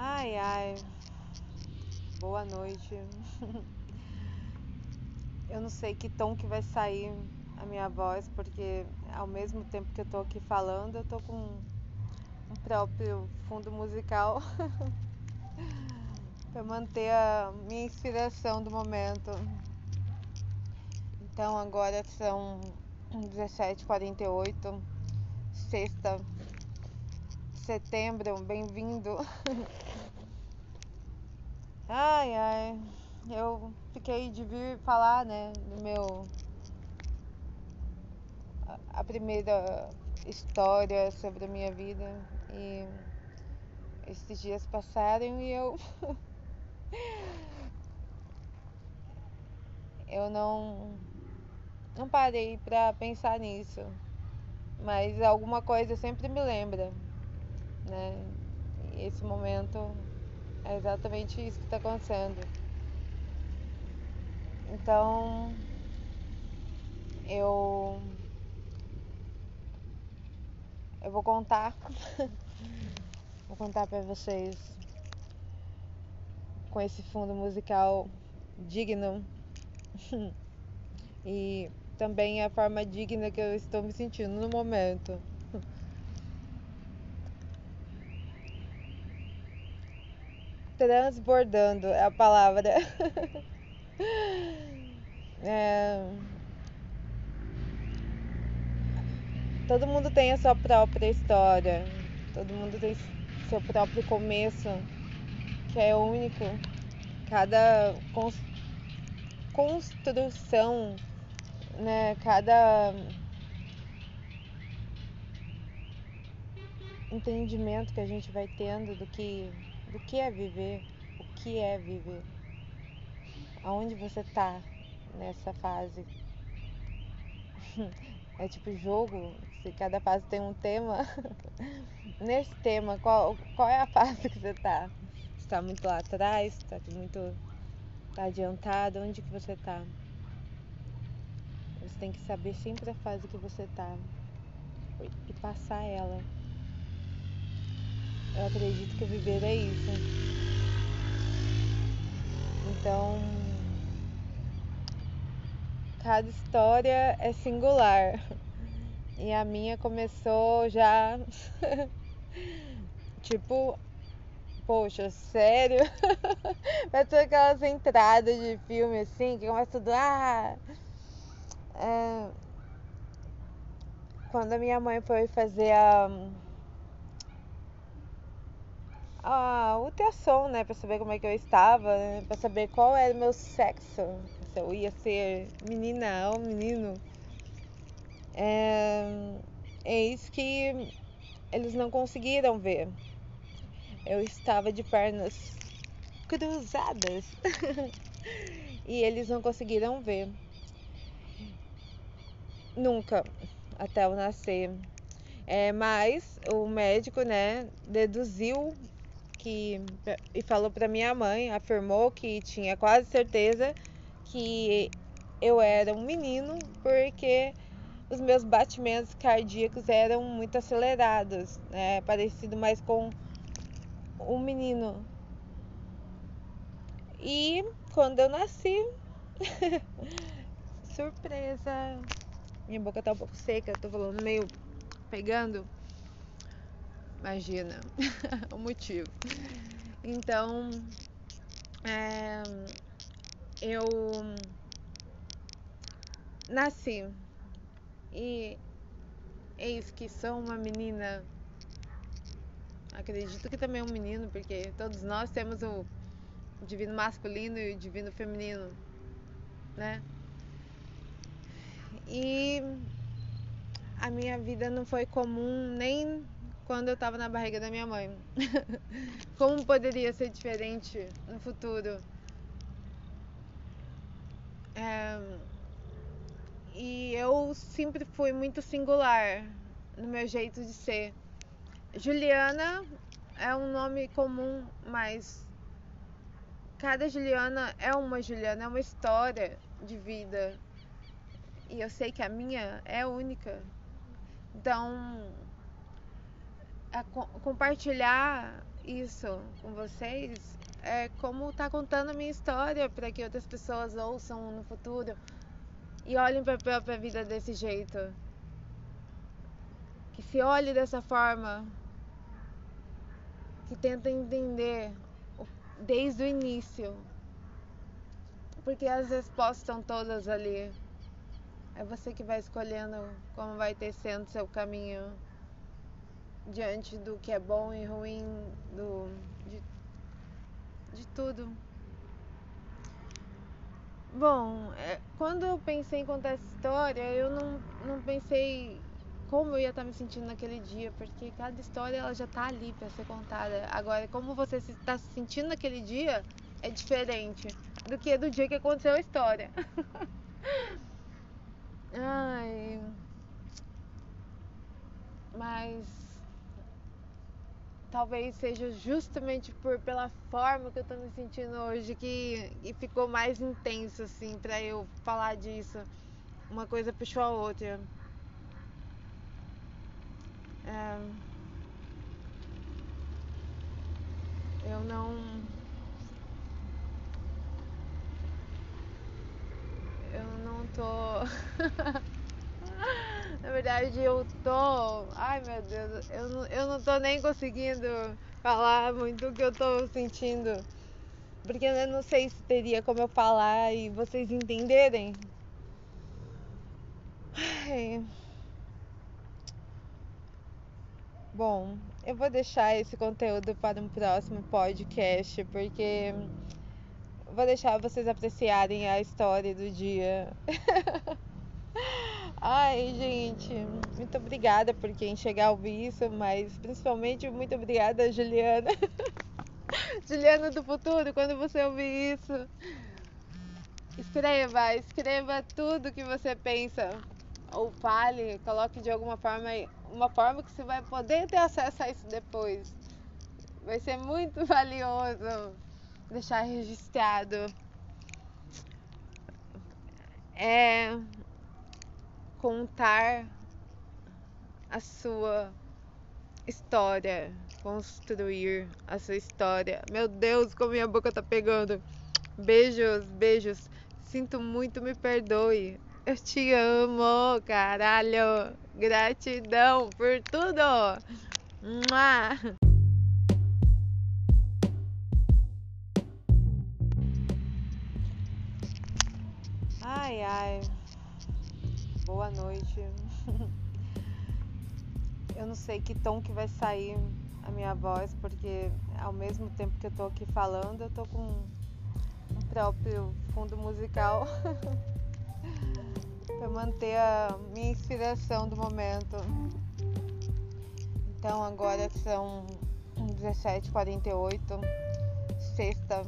Ai, ai. Boa noite. Eu não sei que tom que vai sair a minha voz, porque ao mesmo tempo que eu tô aqui falando, eu tô com um próprio fundo musical para manter a minha inspiração do momento. Então agora são 17h48, sexta, setembro, bem-vindo. Ai, ai, eu fiquei de vir falar, né, do meu. a primeira história sobre a minha vida e esses dias passaram e eu. eu não. não parei pra pensar nisso, mas alguma coisa sempre me lembra, né, esse momento é exatamente isso que está acontecendo. Então, eu eu vou contar vou contar para vocês com esse fundo musical digno e também a forma digna que eu estou me sentindo no momento. Transbordando é a palavra. é... Todo mundo tem a sua própria história, todo mundo tem seu próprio começo, que é único. Cada construção, né? Cada entendimento que a gente vai tendo do que do que é viver, o que é viver, aonde você tá nessa fase. É tipo jogo, se cada fase tem um tema. Nesse tema, qual, qual é a fase que você tá? Você tá muito lá atrás, tá muito tá adiantado, onde que você tá? Você tem que saber sempre a fase que você tá e passar ela. Eu acredito que viver é isso. Então, cada história é singular. E a minha começou já tipo, poxa, sério? Vai ter aquelas entradas de filme assim, que começa tudo. Ah! É... Quando a minha mãe foi fazer a a ultrassom, né, para saber como é que eu estava, né, para saber qual era o meu sexo, se eu ia ser menina ou menino. É, eis que eles não conseguiram ver. Eu estava de pernas cruzadas e eles não conseguiram ver. Nunca, até eu nascer. É, mas o médico, né, deduziu que e falou para minha mãe, afirmou que tinha quase certeza que eu era um menino porque os meus batimentos cardíacos eram muito acelerados, né? Parecido mais com um menino. E quando eu nasci, surpresa, minha boca tá um pouco seca, tô falando meio pegando. Imagina o motivo. Então, é, eu nasci e eis que sou uma menina. Acredito que também é um menino, porque todos nós temos o divino masculino e o divino feminino, né? E a minha vida não foi comum nem quando eu estava na barriga da minha mãe. Como poderia ser diferente no futuro? É... E eu sempre fui muito singular no meu jeito de ser. Juliana é um nome comum, mas cada Juliana é uma Juliana, é uma história de vida. E eu sei que a minha é única. Então, compartilhar isso com vocês é como tá contando a minha história para que outras pessoas ouçam no futuro e olhem para a própria vida desse jeito. Que se olhe dessa forma, que tenta entender desde o início. Porque as respostas estão todas ali. É você que vai escolhendo como vai tecendo seu caminho diante do que é bom e ruim, do, de, de tudo. Bom, é, quando eu pensei em contar essa história, eu não, não pensei como eu ia estar me sentindo naquele dia, porque cada história ela já está ali para ser contada. Agora, como você está se sentindo naquele dia é diferente do que do dia que aconteceu a história. Ai. Mas talvez seja justamente por pela forma que eu tô me sentindo hoje que, que ficou mais intenso assim para eu falar disso. Uma coisa puxou a outra. É, eu não. Eu não tô. Na verdade, eu tô. Ai meu Deus, eu não, eu não tô nem conseguindo falar muito o que eu tô sentindo. Porque eu não sei se teria como eu falar e vocês entenderem. Ai. Bom, eu vou deixar esse conteúdo para um próximo podcast, porque vou deixar vocês apreciarem a história do dia. Ai, gente, muito obrigada por quem chegar a ouvir isso, mas principalmente muito obrigada, Juliana. Juliana do futuro, quando você ouvir isso, escreva, escreva tudo que você pensa ou fale, coloque de alguma forma uma forma que você vai poder ter acesso a isso depois. Vai ser muito valioso deixar registrado. É contar a sua história, construir a sua história. Meu Deus, como minha boca tá pegando. Beijos, beijos. Sinto muito, me perdoe. Eu te amo, caralho. Gratidão por tudo. Mua. Ai, ai. Boa noite. Eu não sei que tom que vai sair a minha voz, porque ao mesmo tempo que eu tô aqui falando, eu tô com um próprio fundo musical. para manter a minha inspiração do momento. Então agora são 17h48, sexta,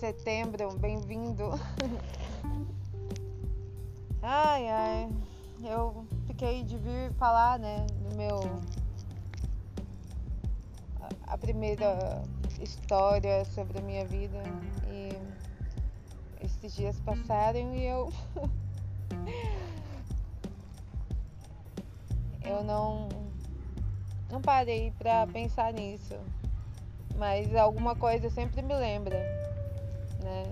setembro, bem-vindo. ai ai, eu fiquei de vir falar, né, do meu. a primeira história sobre a minha vida e esses dias passaram e eu eu não não parei para pensar nisso, mas alguma coisa sempre me lembra, né?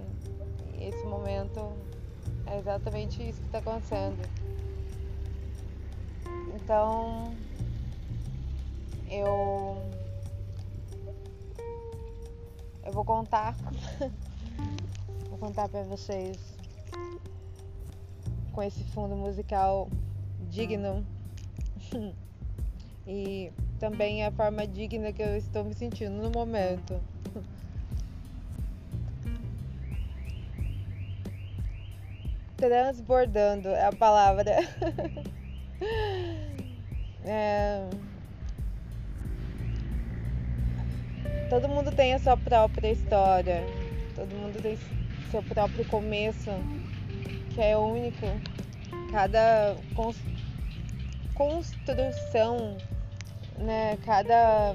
E esse momento é exatamente isso que está acontecendo. Então eu eu vou contar vou contar para vocês com esse fundo musical digno e também a forma digna que eu estou me sentindo no momento. Transbordando é a palavra. é... Todo mundo tem a sua própria história, todo mundo tem seu próprio começo que é único. Cada construção, né? Cada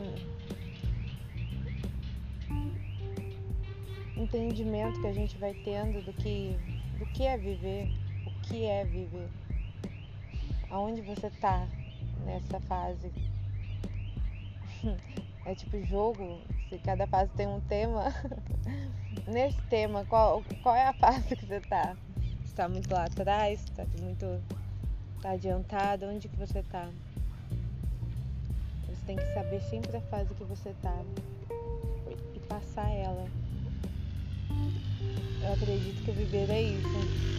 entendimento que a gente vai tendo do que, do que é viver, o que é viver, aonde você tá nessa fase. é tipo jogo, se cada fase tem um tema. Nesse tema, qual, qual é a fase que você tá? Você tá muito lá atrás? Tá muito. tá adiantado? Onde que você tá? Você tem que saber sempre a fase que você tá e passar ela. Eu acredito que viver é isso.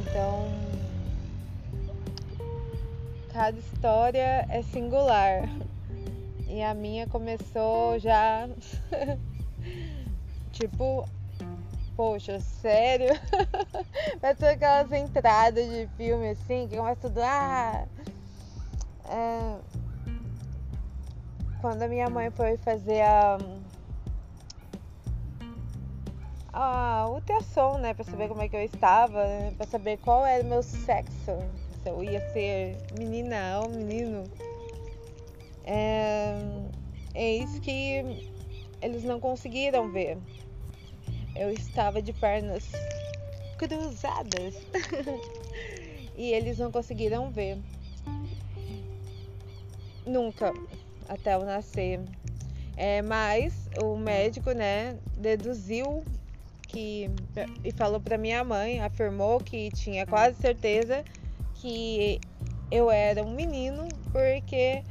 Então, cada história é singular. E a minha começou já. tipo, poxa, sério? Vai ter aquelas entradas de filme assim, que começa tudo. Ah, é... Quando a minha mãe foi fazer a. A ultrassom, né? Pra saber como é que eu estava, né, pra saber qual era o meu sexo se eu ia ser menina ou menino. É, é isso que eles não conseguiram ver. Eu estava de pernas cruzadas e eles não conseguiram ver. Nunca, até eu nascer. É, mas o médico, né, deduziu que e falou para minha mãe, afirmou que tinha quase certeza que eu era um menino porque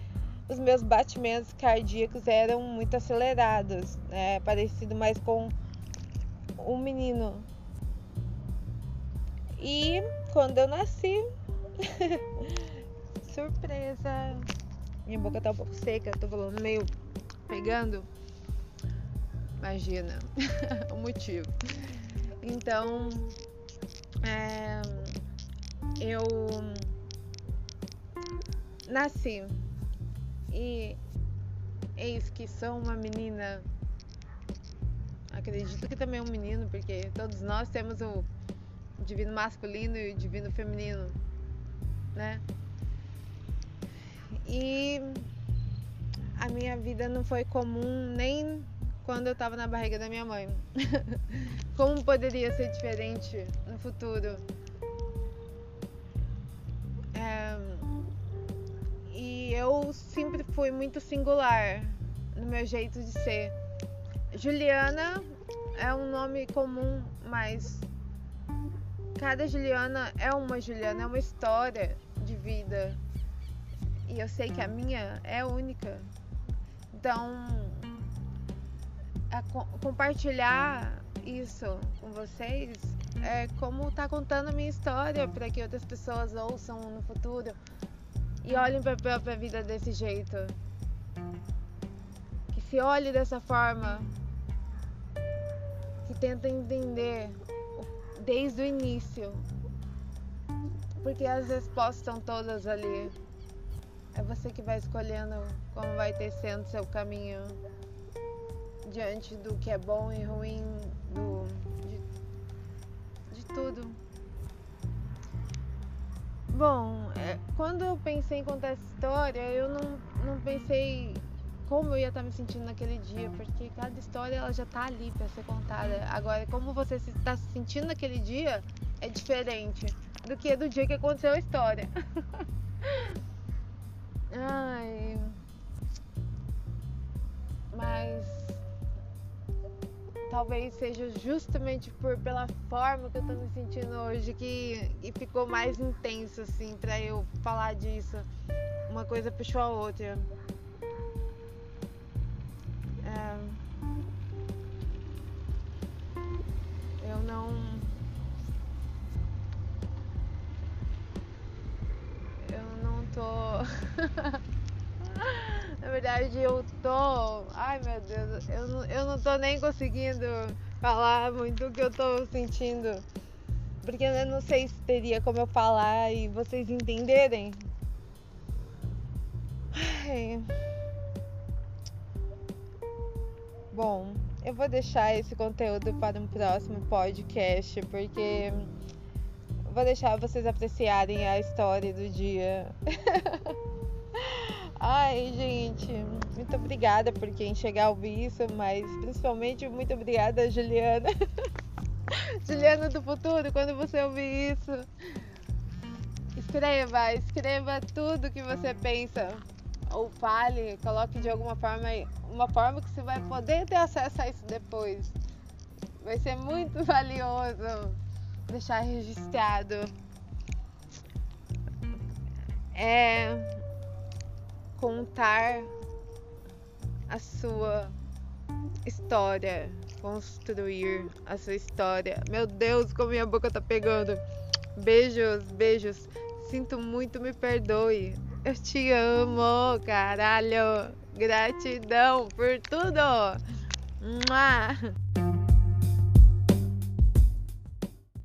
os meus batimentos cardíacos eram muito acelerados, né? parecido mais com um menino. E quando eu nasci, surpresa, minha boca tá um pouco seca, tô falando meio pegando. Imagina o motivo. Então, é, eu nasci e eis que sou uma menina. Acredito que também é um menino, porque todos nós temos o divino masculino e o divino feminino, né? E a minha vida não foi comum nem quando eu estava na barriga da minha mãe. Como poderia ser diferente no futuro? eu sempre fui muito singular no meu jeito de ser. Juliana é um nome comum, mas cada Juliana é uma Juliana, é uma história de vida. E eu sei que a minha é única. Então, compartilhar isso com vocês é como tá contando a minha história para que outras pessoas ouçam no futuro e olhem para a própria vida desse jeito. Que se olhe dessa forma. Que tenta entender desde o início. Porque as respostas estão todas ali. É você que vai escolhendo como vai ter sendo seu caminho diante do que é bom e ruim, do, de, de tudo. Bom, é, quando eu pensei em contar essa história, eu não, não pensei como eu ia estar me sentindo naquele dia, porque cada história ela já está ali para ser contada. Agora, como você está se sentindo naquele dia é diferente do que do dia que aconteceu a história. Ai. Mas talvez seja justamente por pela forma que eu tô me sentindo hoje que, que ficou mais intenso assim para eu falar disso. Uma coisa puxou a outra. É, eu não eu não tô Na verdade, eu tô. Ai meu Deus, eu eu não tô nem conseguindo falar muito o que eu tô sentindo. Porque eu não sei se teria como eu falar e vocês entenderem. Ai. Bom, eu vou deixar esse conteúdo para um próximo podcast, porque vou deixar vocês apreciarem a história do dia. Ai, gente, muito obrigada por quem chegar a ouvir isso, mas principalmente muito obrigada, Juliana. Juliana do futuro, quando você ouvir isso, escreva, escreva tudo que você pensa. ou fale, coloque de alguma forma uma forma que você vai poder ter acesso a isso depois. Vai ser muito valioso deixar registrado. É contar a sua história, construir a sua história. Meu Deus, como minha boca tá pegando. Beijos, beijos. Sinto muito, me perdoe. Eu te amo, caralho. Gratidão por tudo. Mua.